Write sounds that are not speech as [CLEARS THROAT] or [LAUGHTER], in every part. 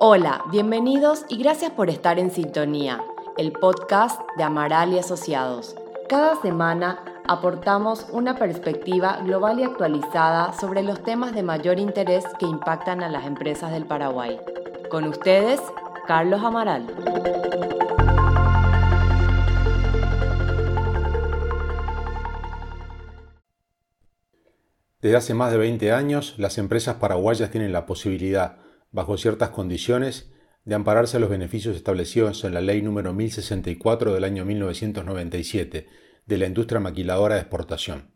Hola, bienvenidos y gracias por estar en sintonía, el podcast de Amaral y Asociados. Cada semana aportamos una perspectiva global y actualizada sobre los temas de mayor interés que impactan a las empresas del Paraguay. Con ustedes, Carlos Amaral. Desde hace más de 20 años, las empresas paraguayas tienen la posibilidad, bajo ciertas condiciones, de ampararse a los beneficios establecidos en la Ley número 1064 del año 1997 de la industria maquiladora de exportación.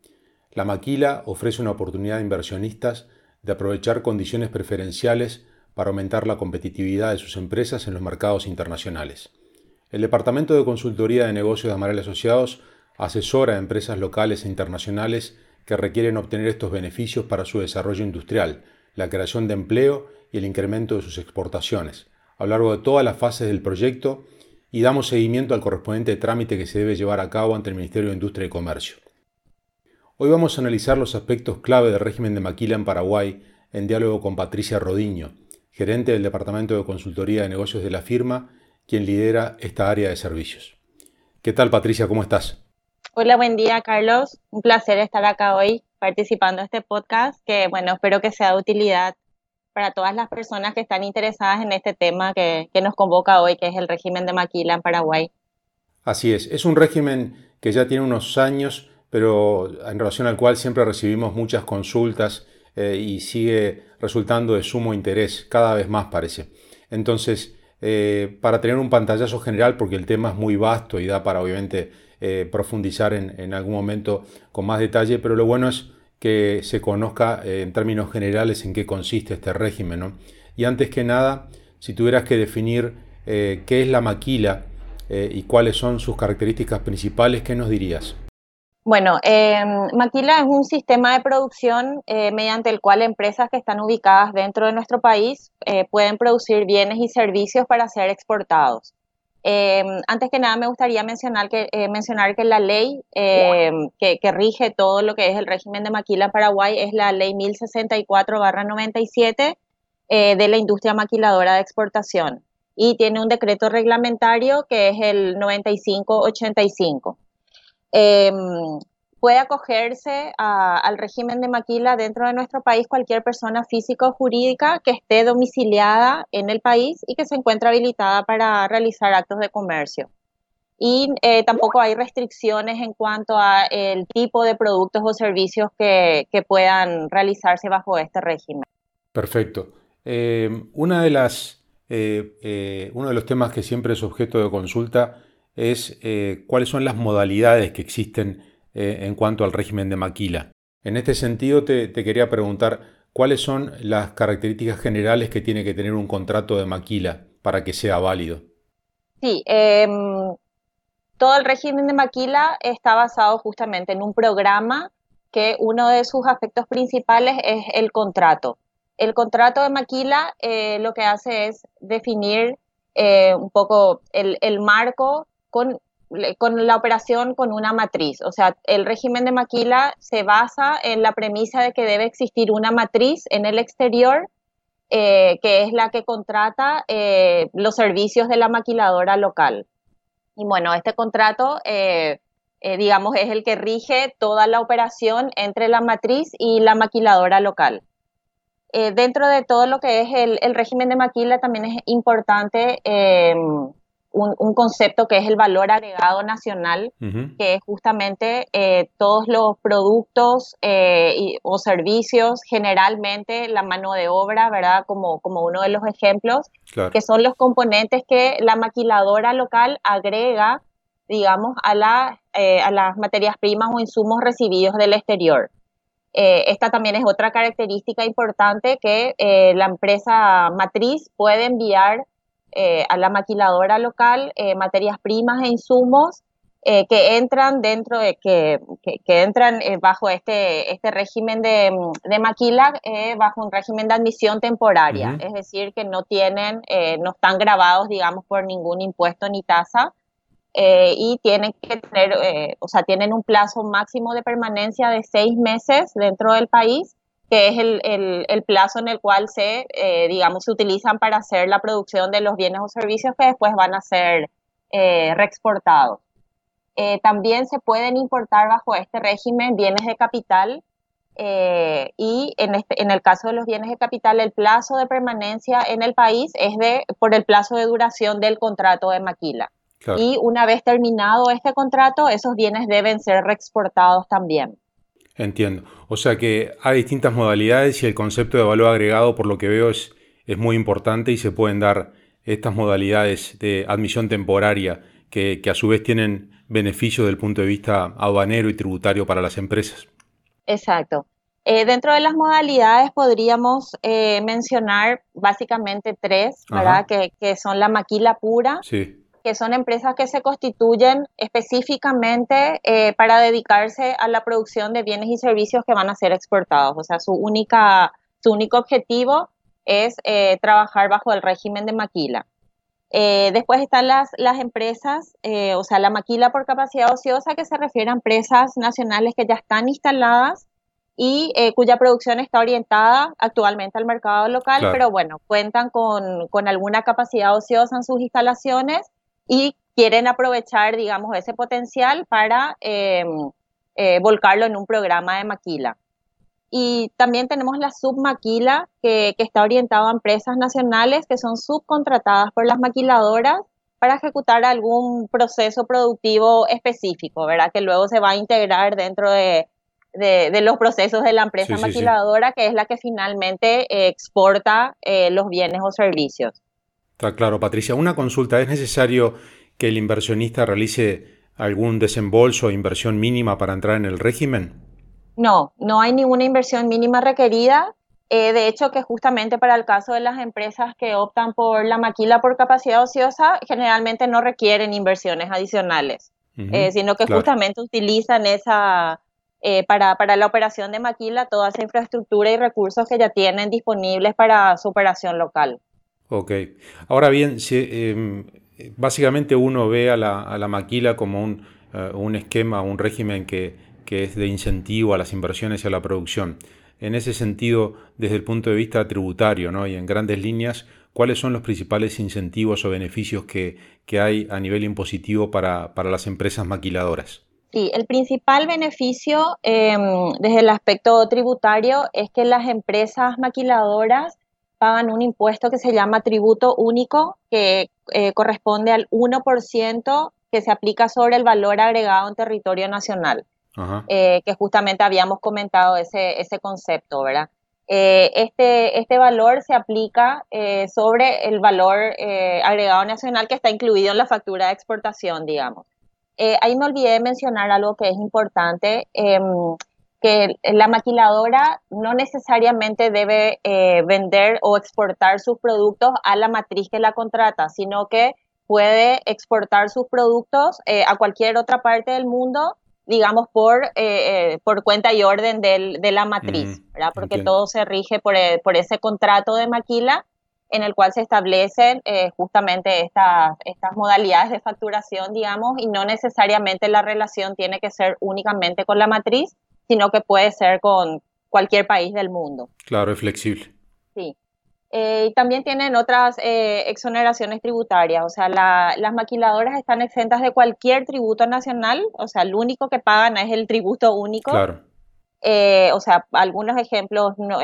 La maquila ofrece una oportunidad a inversionistas de aprovechar condiciones preferenciales para aumentar la competitividad de sus empresas en los mercados internacionales. El Departamento de Consultoría de Negocios de Amaral Asociados asesora a empresas locales e internacionales que requieren obtener estos beneficios para su desarrollo industrial, la creación de empleo y el incremento de sus exportaciones, a lo largo de todas las fases del proyecto y damos seguimiento al correspondiente trámite que se debe llevar a cabo ante el Ministerio de Industria y Comercio. Hoy vamos a analizar los aspectos clave del régimen de maquila en Paraguay en diálogo con Patricia Rodiño, gerente del Departamento de Consultoría de Negocios de la firma, quien lidera esta área de servicios. ¿Qué tal Patricia? ¿Cómo estás? Hola, buen día, Carlos. Un placer estar acá hoy participando en este podcast que, bueno, espero que sea de utilidad para todas las personas que están interesadas en este tema que, nos convoca hoy, que es el régimen de maquila en Paraguay. Así es, es un régimen que ya tiene unos años, pero en relación al cual siempre recibimos muchas consultas eh, y sigue resultando de sumo interés, cada vez más parece. Entonces, eh, para tener un pantallazo general, porque el tema es muy vasto y da para obviamente eh, profundizar en, algún momento con más detalle, pero lo bueno es que se conozca eh, en términos generales en qué consiste este régimen. Y antes que nada, si tuvieras que definir qué es la maquila y cuáles son sus características principales, ¿qué nos dirías? Bueno, em, Maquila es un sistema de producción mediante el cual empresas que están ubicadas dentro de nuestro país pueden producir bienes y servicios para ser exportados. Em, antes que nada, me gustaría mencionar que, eh, mencionar que la ley em, que, rige todo lo que es el régimen de maquila en Paraguay es la ley 1064-97 eh, de la industria maquiladora de exportación. Y tiene un decreto reglamentario que es el 9585 puede acogerse al régimen de maquila dentro de nuestro país cualquier persona física o jurídica que esté domiciliada en el país y que se encuentre habilitada para realizar actos de comercio. Y eh, tampoco hay restricciones en cuanto a tipo de productos o servicios que, puedan realizarse bajo este régimen. Perfecto. Eh, de las, eh, uno de los temas que siempre es objeto de consulta es cuáles son las modalidades que existen eh, en cuanto al régimen de maquila. En este sentido, te, quería preguntar cuáles son las características generales que tiene que tener un contrato de maquila para que sea válido. Sí, em, todo el régimen de maquila está basado justamente en un programa que uno de sus aspectos principales es el contrato. El contrato de maquila eh, lo que hace es definir eh, un poco el, el marco con con la operación con una matriz. O sea, el régimen de maquila se basa en la premisa de que debe existir una matriz en el exterior eh, que es la que contrata eh, los servicios de la maquiladora local. Y bueno, este contrato, eh, digamos, es el que rige toda la operación entre la matriz y la maquiladora local. dentro de todo lo que es el, el, régimen de maquila, también es importante un, concepto que es el valor agregado nacional, que es justamente eh, todos los productos eh, o servicios, generalmente la mano de obra, ¿verdad? Como, como uno de los ejemplos, que son los componentes que la maquiladora local agrega, digamos, a, la, eh, a las materias primas o insumos recibidos del exterior. esta también es otra característica importante que la empresa matriz puede enviar eh, a la maquiladora local eh, materias primas e insumos eh, que entran dentro de que, que, entran bajo este, este régimen de, de maquila, bajo un régimen de admisión temporaria, es decir, que no tienen, no están grabados, digamos, por ningún impuesto ni tasa. y tienen que tener, o sea, tienen un plazo máximo de permanencia de seis meses dentro del país que es el, plazo en el cual se, eh, digamos, se utilizan para hacer la producción de los bienes o servicios que después van a ser eh, reexportados. Eh, también se pueden importar bajo este régimen bienes de capital y en, este, en, el caso de los bienes de capital el plazo de permanencia en el país es de por el plazo de duración del contrato de maquila. Y una vez terminado este contrato, esos bienes deben ser reexportados también. Entiendo. O sea que hay distintas modalidades y el concepto de valor agregado, por lo que veo, es, es muy importante y se pueden dar estas modalidades de admisión temporaria que, a su vez tienen beneficios desde el punto de vista aduanero y tributario para las empresas. Exacto. Eh, dentro de las modalidades podríamos eh, mencionar básicamente tres, ¿verdad? Que, que, son la maquila pura, sí que son empresas que se constituyen específicamente eh, para dedicarse a la producción de bienes y servicios que van a ser exportados. O sea, su, única, su único objetivo es eh, trabajar bajo el régimen de maquila. Eh, después están las, las empresas, o sea, la maquila por capacidad ociosa, que se refiere a empresas nacionales que ya están instaladas y cuya producción está orientada actualmente al mercado local, pero bueno, cuentan con, con, alguna capacidad ociosa en sus instalaciones y quieren aprovechar, digamos, ese potencial para em, eh, volcarlo en un programa de maquila. Y también tenemos la submaquila, que, que está orientada a empresas nacionales que son subcontratadas por las maquiladoras para ejecutar algún proceso productivo específico, ¿verdad? Que luego se va a integrar dentro de, de, los procesos de la empresa maquiladora, que es la que finalmente eh, exporta eh, los bienes o servicios. Está claro, Patricia. Una consulta, ¿es necesario que el inversionista realice algún desembolso o inversión mínima para entrar en el régimen? No, no hay ninguna inversión mínima requerida. Eh, de hecho, que justamente para el caso de las empresas que optan por la maquila por capacidad ociosa, generalmente no requieren inversiones adicionales, eh, sino que justamente utilizan esa, eh, para, para, la operación de maquila toda esa infraestructura y recursos que ya tienen disponibles para su operación local. Ok. Ahora bien, em, básicamente uno ve a la, maquila como un, eh, un, esquema, un régimen que, es de incentivo a las inversiones y a la producción. En ese sentido, desde el punto de vista tributario ¿no? y en grandes líneas, ¿cuáles son los principales incentivos o beneficios que, hay a nivel impositivo para, para, las empresas maquiladoras? Sí, el principal beneficio em, desde el aspecto tributario es que las empresas maquiladoras pagan un impuesto que se llama tributo único, que eh, corresponde al 1% que se aplica sobre el valor agregado en territorio nacional, eh, que justamente habíamos comentado ese, ese concepto, ¿verdad? Eh, este, este valor se aplica sobre el valor agregado nacional que está incluido en la factura de exportación, digamos. ahí me olvidé de mencionar algo que es importante. Que la maquiladora no necesariamente debe eh, vender o exportar sus productos a la matriz que la contrata, sino que puede exportar sus productos eh, a cualquier otra parte del mundo, digamos, por, eh, por cuenta y orden del, de la matriz, ¿verdad? Porque todo se rige por, por, ese contrato de maquila en el cual se establecen justamente estas, estas modalidades de facturación, digamos, y no necesariamente la relación tiene que ser únicamente con la matriz, sino que puede ser con cualquier país del mundo. Claro, es flexible. Sí. Eh, y también tienen otras eh, exoneraciones tributarias, o sea, las maquiladoras están exentas de cualquier tributo nacional, o sea, lo único que pagan es el tributo único. Claro. Eh, o sea, algunos ejemplos no,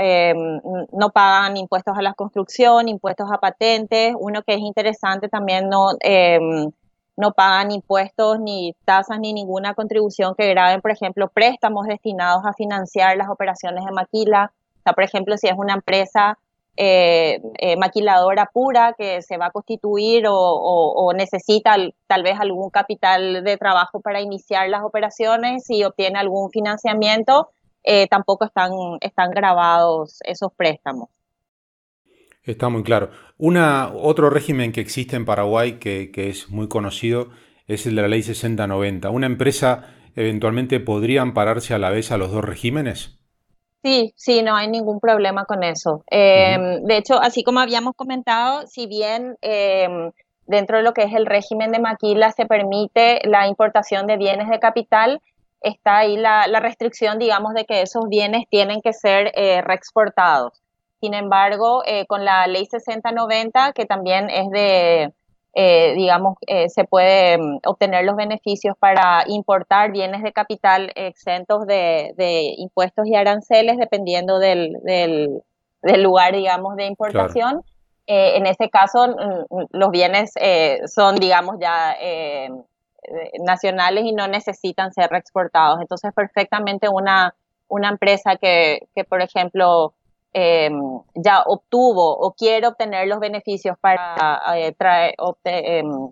no, pagan impuestos a la construcción, impuestos a patentes. Uno que es interesante también no no pagan impuestos ni tasas ni ninguna contribución que graben, por ejemplo, préstamos destinados a financiar las operaciones de maquila. O sea, por ejemplo, si es una empresa eh, eh, maquiladora pura que se va a constituir o, necesita tal vez algún capital de trabajo para iniciar las operaciones y obtiene algún financiamiento, eh, tampoco están, están grabados esos préstamos. Está muy claro. Una, otro régimen que existe en Paraguay que, es muy conocido es el de la ley 6090. ¿Una empresa eventualmente podría ampararse a la vez a los dos regímenes? Sí, sí, no hay ningún problema con eso. Em, de hecho, así como habíamos comentado, si bien em, dentro de lo que es el régimen de maquila se permite la importación de bienes de capital, está ahí la, restricción, digamos, de que esos bienes tienen que ser reexportados. Sin embargo, con la ley 6090, que también es de, digamos, se puede mm, obtener los beneficios para importar bienes de capital exentos de, impuestos y aranceles, dependiendo del, del lugar, digamos, de importación. Eh, en este caso, mm, mm, los bienes eh, son, digamos, ya eh, nacionales y no necesitan ser reexportados. Entonces, perfectamente una, una empresa que, que por ejemplo, em, ya obtuvo o quiere obtener los beneficios para traer, em,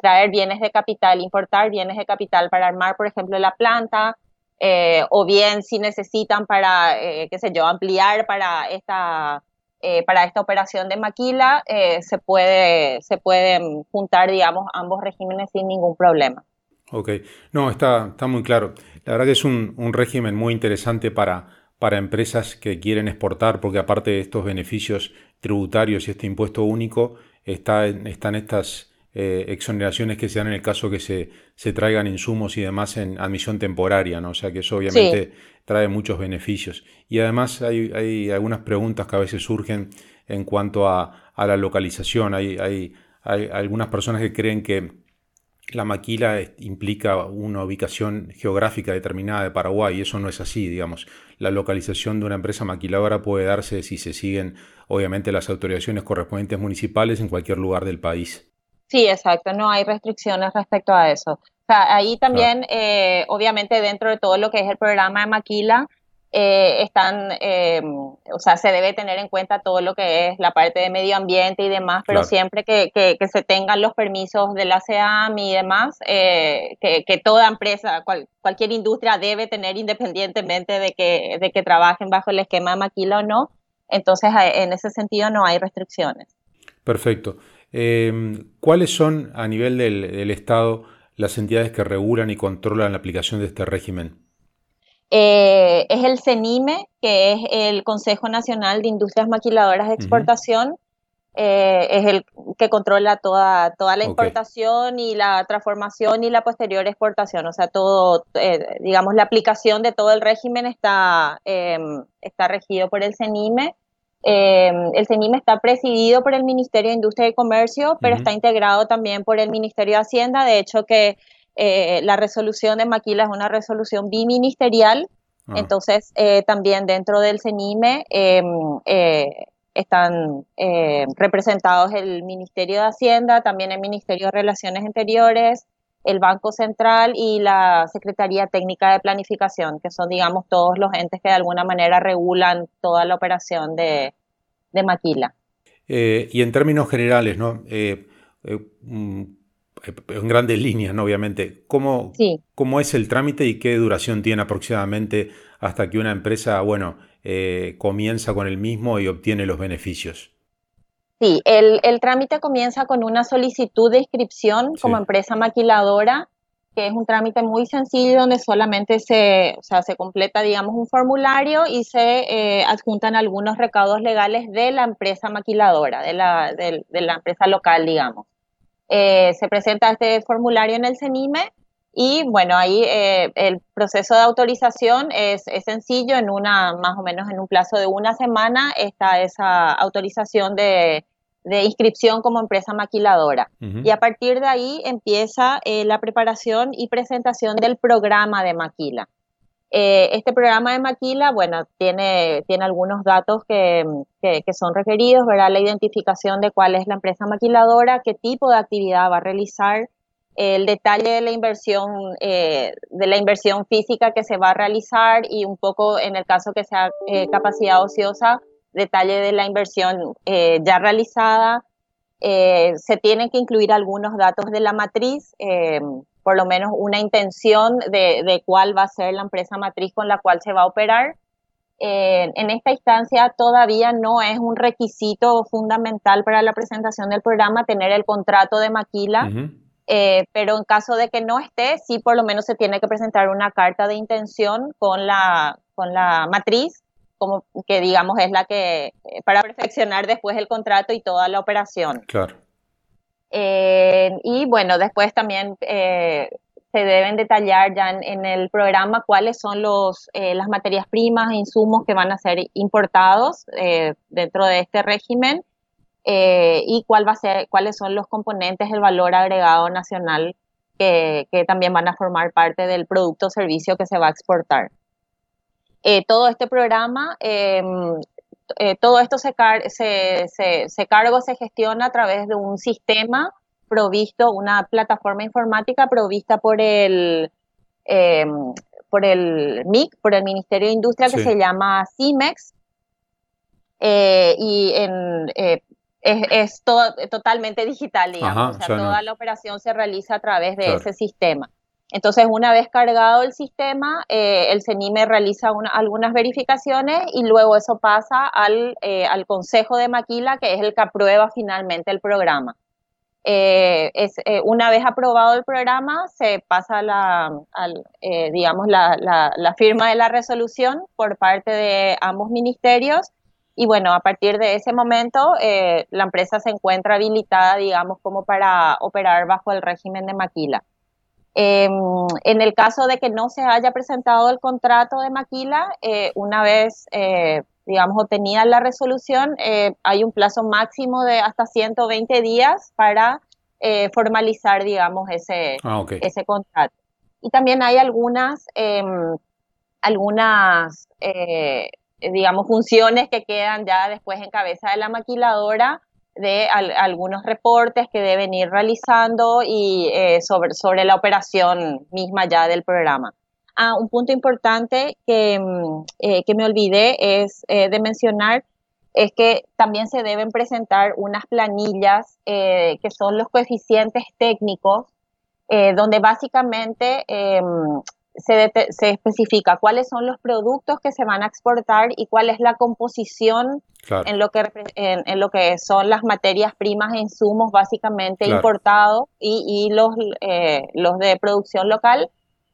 traer bienes de capital, importar bienes de capital para armar, por ejemplo, la planta, eh, o bien si necesitan para, eh, qué sé yo, ampliar para esta, eh, para esta operación de maquila, se, puede, se pueden juntar, digamos, ambos regímenes sin ningún problema. Ok, no, está, está muy claro. La verdad que es un, un régimen muy interesante para, para empresas que quieren exportar, porque aparte de estos beneficios tributarios y este impuesto único, está, están estas eh, exoneraciones que se dan en el caso que se, se, traigan insumos y demás en admisión temporaria, ¿no? O sea que eso obviamente trae muchos beneficios. Y además hay, hay, algunas preguntas que a veces surgen en cuanto a, a la localización. Hay, hay, hay, algunas personas que creen que la maquila implica una ubicación geográfica determinada de Paraguay y eso no es así, digamos. La localización de una empresa maquiladora puede darse si se siguen, obviamente, las autorizaciones correspondientes municipales en cualquier lugar del país. Sí, exacto, no hay restricciones respecto a eso. O sea, ahí también, eh, obviamente, dentro de todo lo que es el programa de Maquila, eh, están, eh, o sea, se debe tener en cuenta todo lo que es la parte de medio ambiente y demás, pero siempre que, que, se tengan los permisos de la CEAM y demás, que, que, toda empresa, cualquier industria debe tener independientemente de que, de que trabajen bajo el esquema de Maquila o no. Entonces, en ese sentido no hay restricciones. Perfecto. Em, ¿Cuáles son a nivel del, Estado las entidades que regulan y controlan la aplicación de este régimen? Eh, es el CENIME, que es el Consejo Nacional de Industrias Maquiladoras de Exportación. Eh, es el que controla toda, toda la importación y la transformación y la posterior exportación. O sea, todo, eh, digamos, la aplicación de todo el régimen está, em, está regido por el CENIME. Eh, el CENIME está presidido por el Ministerio de Industria y Comercio, pero está integrado también por el Ministerio de Hacienda. De hecho, que eh, la resolución de Maquila es una resolución biministerial. Ah. Entonces, eh, también dentro del CENIME em, están representados el Ministerio de Hacienda, también el Ministerio de Relaciones Interiores, el Banco Central y la Secretaría Técnica de Planificación, que son, digamos, todos los entes que de alguna manera regulan toda la operación de, Maquila. Eh, y en términos generales, ¿no? Eh, eh, mm, en grandes líneas, ¿no? Obviamente, ¿cómo, ¿cómo es el trámite y qué duración tiene aproximadamente hasta que una empresa, bueno, comienza con el mismo y obtiene los beneficios? Sí, el, trámite comienza con una solicitud de inscripción como empresa maquiladora, que es un trámite muy sencillo donde solamente se, o sea, se completa, digamos, un formulario y se eh, adjuntan algunos recaudos legales de la empresa maquiladora, de la, de, la empresa local, digamos. Eh, se presenta este formulario en el CENIME y bueno, ahí eh, el proceso de autorización es, es, sencillo, en una, más o menos en un plazo de una semana está esa autorización de, de inscripción como empresa maquiladora. Y a partir de ahí empieza eh, la preparación y presentación del programa de maquila. Eh, este programa de maquila, bueno, tiene, tiene algunos datos que, que, son requeridos, ¿verdad? La identificación de cuál es la empresa maquiladora, qué tipo de actividad va a realizar, el detalle de la inversión, eh, de la inversión física que se va a realizar y un poco en el caso que sea capacidad ociosa, detalle de la inversión eh, ya realizada. Eh, se tienen que incluir algunos datos de la matriz, eh, por lo menos una intención de, cuál va a ser la empresa matriz con la cual se va a operar. en esta instancia todavía no es un requisito fundamental para la presentación del programa tener el contrato de maquila, pero en caso de que no esté, sí por lo menos se tiene que presentar una carta de intención con la, con la matriz como que digamos es la que eh, para perfeccionar después el contrato y toda la operación. Claro. Eh, y bueno, después también eh, se deben detallar ya en, el programa cuáles son los, eh, las materias primas e insumos que van a ser importados eh, dentro de este régimen eh, y cuál va a ser, cuáles son los componentes del valor agregado nacional que, que también van a formar parte del producto o servicio que se va a exportar. todo este programa, em, todo esto se, se, se, se cargo se gestiona a través de un sistema provisto, una plataforma informática provista por el, em, por el MIC, por el Ministerio de Industria, que se llama CIMEX. Eh, y en, eh, es, todo, totalmente digital, digamos. o sea, toda la operación se realiza a través de ese sistema. Entonces, una vez cargado el sistema, eh, el CENIME realiza algunas verificaciones y luego eso pasa al, al Consejo de Maquila, que es el que aprueba finalmente el programa. Eh, es, eh, una vez aprobado el programa, se pasa la, eh, digamos, la, firma de la resolución por parte de ambos ministerios y bueno, a partir de ese momento la empresa se encuentra habilitada, digamos, como para operar bajo el régimen de maquila. Em, en el caso de que no se haya presentado el contrato de maquila, una vez digamos, obtenida la resolución, eh, hay un plazo máximo de hasta 120 días para eh, formalizar, digamos, ese, ah, ese contrato. Y también hay algunas, em, algunas eh, digamos, funciones que quedan ya después en cabeza de la maquiladora de algunos reportes que deben ir realizando y sobre, sobre la operación misma ya del programa. Ah, un punto importante que, mm, eh, que me olvidé es eh, de mencionar es que también se deben presentar unas planillas eh, que son los coeficientes técnicos, donde básicamente em, se, se, especifica cuáles son los productos que se van a exportar y cuál es la composición en, lo que, en, lo que son las materias primas e insumos básicamente importados y, y los, los de producción local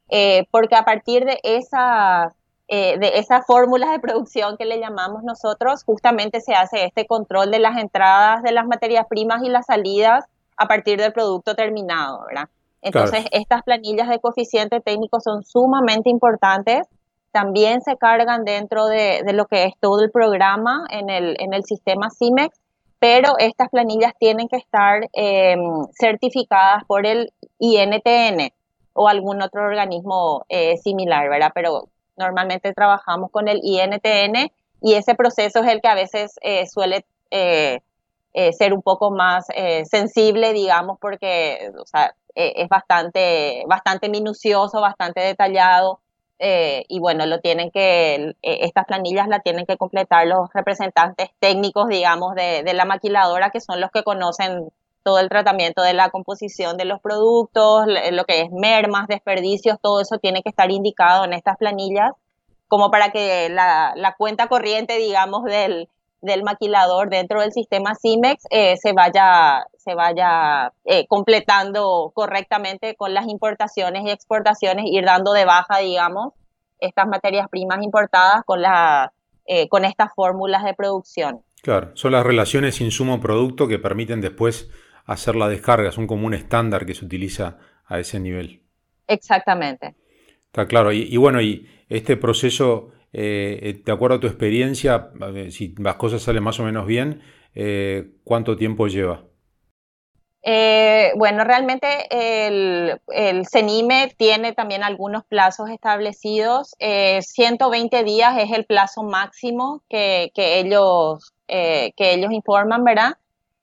eh, porque a partir de esas eh, de esas fórmulas de producción que le llamamos nosotros, justamente se hace este control de las entradas de las materias primas y las salidas a partir del producto terminado, ¿verdad? Entonces, estas planillas de coeficiente técnico son sumamente importantes. También se cargan dentro de, lo que es todo el programa en el, en el sistema CIMEX, pero estas planillas tienen que estar em, certificadas por el INTN, o algún otro organismo eh, similar, ¿verdad? Pero normalmente trabajamos con el INTN y ese proceso es el que a veces eh, suele eh, ser un poco más sensible, digamos, porque o sea, es bastante, bastante minucioso, bastante detallado. y bueno, lo tienen que, estas planillas las tienen que completar los representantes técnicos, digamos, de, de la maquiladora, que son los que conocen todo el tratamiento de la composición de los productos, lo que es mermas, desperdicios, todo eso tiene que estar indicado en estas planillas, como para que la, cuenta corriente, digamos, del, del, maquilador dentro del sistema CIMEX eh, se vaya, se vaya eh, completando correctamente con las importaciones y exportaciones, ir dando de baja, digamos, estas materias primas importadas con, la, eh, con estas fórmulas de producción. Claro, son las relaciones insumo-producto que permiten después hacer la descarga, son como un estándar que se utiliza a ese nivel. Exactamente. Está claro. Y, bueno, y este proceso, eh, eh, de acuerdo a tu experiencia, si las cosas salen más o menos bien, eh, ¿cuánto tiempo lleva? bueno, realmente el, el, CENIME tiene también algunos plazos establecidos. 120 días es el plazo máximo que, que ellos, que ellos informan, ¿verdad?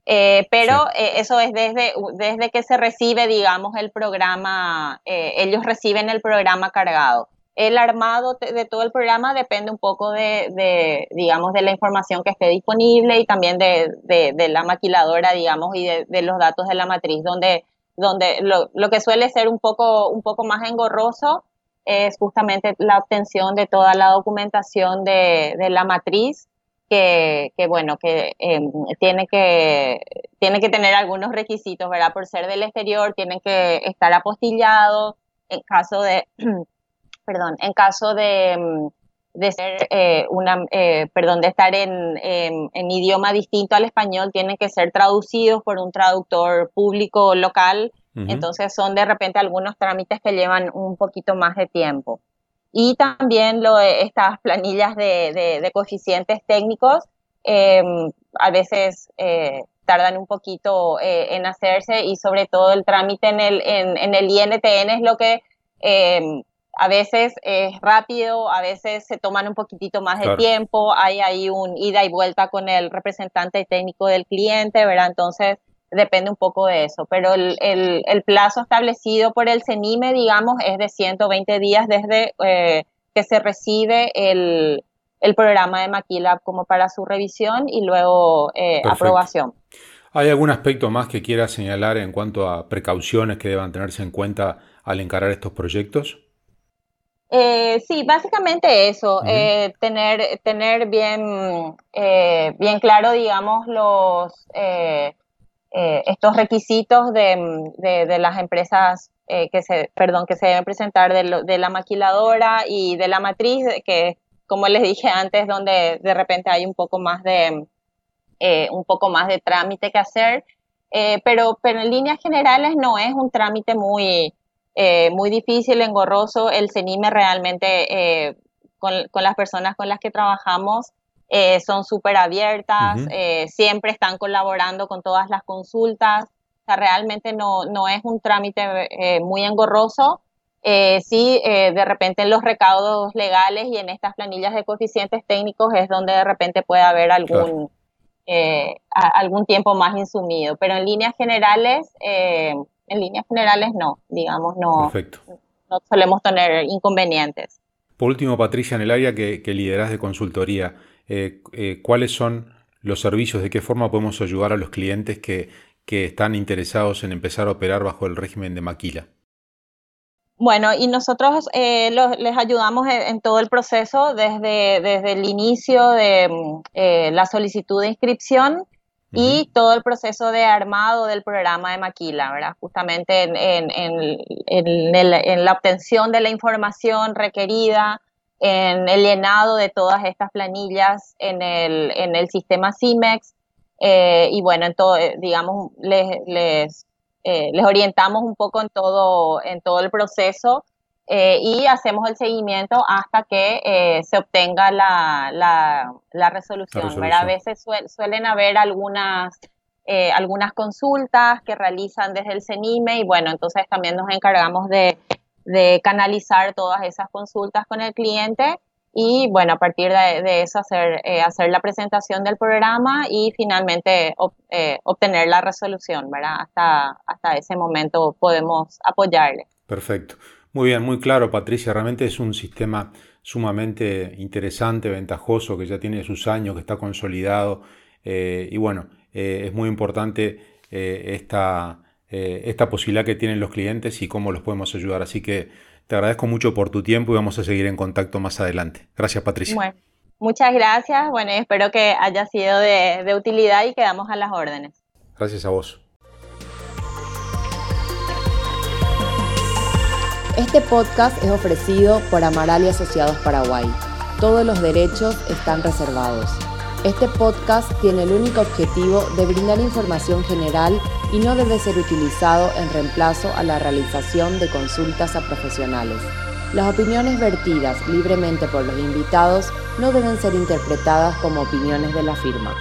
Eh, pero eh, eso es desde, desde que se recibe, digamos, el programa, eh, ellos reciben el programa cargado. El armado de todo el programa depende un poco de, digamos, de la información que esté disponible y también de, de la maquiladora, digamos, y de, los datos de la matriz, donde, donde lo, lo, que suele ser un poco, un poco más engorroso es justamente la obtención de toda la documentación de, la matriz que, bueno, que em, tiene que tiene que tener algunos requisitos, ¿verdad? Por ser del exterior, tienen que estar apostillados en caso de, [CLEARS THROAT] perdón, en caso de, em, de ser eh, una, eh, perdón, de estar en, en, idioma distinto al español, tienen que ser traducidos por un traductor público local Entonces son de repente algunos trámites que llevan un poquito más de tiempo. Y también lo, estas planillas de, coeficientes técnicos em, a veces eh, tardan un poquito eh, en hacerse y sobre todo el trámite en el, en, el INTN es lo que em, a veces es rápido, a veces se toman un poquitito más de tiempo, hay ahí un ida y vuelta con el representante técnico del cliente, ¿verdad? Entonces depende un poco de eso, pero el, el, plazo establecido por el CENIME, digamos, es de 120 días desde eh, que se recibe el, el programa de Maquila como para su revisión y luego eh, aprobación. ¿Hay algún aspecto más que quiera señalar en cuanto a precauciones que deban tenerse en cuenta al encarar estos proyectos? Eh, sí, básicamente eso, eh, tener, tener bien, bien claro, digamos, los, estos requisitos de, de, las empresas que se, perdón, que se deben presentar de, de, la maquiladora y de la matriz, que como les dije antes, donde de repente hay un poco más de, eh, un poco más de trámite que hacer, eh, pero, pero en líneas generales no es un trámite muy, eh, muy difícil, engorroso. El CENIME realmente, con, con, las personas con las que trabajamos, son súper abiertas, siempre están colaborando con todas las consultas. O sea, realmente no, no es un trámite muy engorroso. Eh, sí, eh, de repente en los recaudos legales y en estas planillas de coeficientes técnicos es donde de repente puede haber algún, eh, algún tiempo más insumido, pero en líneas generales, en líneas generales no, digamos, no, no solemos tener inconvenientes. Por último, Patricia, en el área que, que lideras de consultoría, ¿cuáles son los servicios, de qué forma podemos ayudar a los clientes que, que están interesados en empezar a operar bajo el régimen de maquila? Bueno, y nosotros eh, les ayudamos en, todo el proceso, desde, desde el inicio de mm, eh, la solicitud de inscripción y todo el proceso de armado del programa de Maquila, ¿verdad? Justamente en, en, la obtención de la información requerida, en el llenado de todas estas planillas en el, en el sistema CIMEX. Eh, y bueno, en todo, digamos, les, les eh, les orientamos un poco en todo, en todo el proceso eh, y hacemos el seguimiento hasta que eh, se obtenga la, la, resolución. A veces suelen haber algunas, algunas consultas que realizan desde el CENIME y bueno, entonces también nos encargamos de, de canalizar todas esas consultas con el cliente y bueno, a partir de, eso hacer, eh, hacer la presentación del programa y finalmente eh, obtener la resolución, ¿verdad? Hasta, hasta ese momento podemos apoyarle. Perfecto. Muy bien, muy claro, Patricia. Realmente es un sistema sumamente interesante, ventajoso, que ya tiene sus años, que está consolidado. Eh, y bueno, es muy importante esta, esta posibilidad que tienen los clientes y cómo los podemos ayudar. Así que te agradezco mucho por tu tiempo y vamos a seguir en contacto más adelante. Gracias, Patricia. Bueno, muchas gracias. Bueno, espero que haya sido de, de utilidad y quedamos a las órdenes. Gracias a vos. Este podcast es ofrecido por Amaral y Asociados Paraguay. Todos los derechos están reservados. Este podcast tiene el único objetivo de brindar información general y no debe ser utilizado en reemplazo a la realización de consultas a profesionales. Las opiniones vertidas libremente por los invitados no deben ser interpretadas como opiniones de la firma.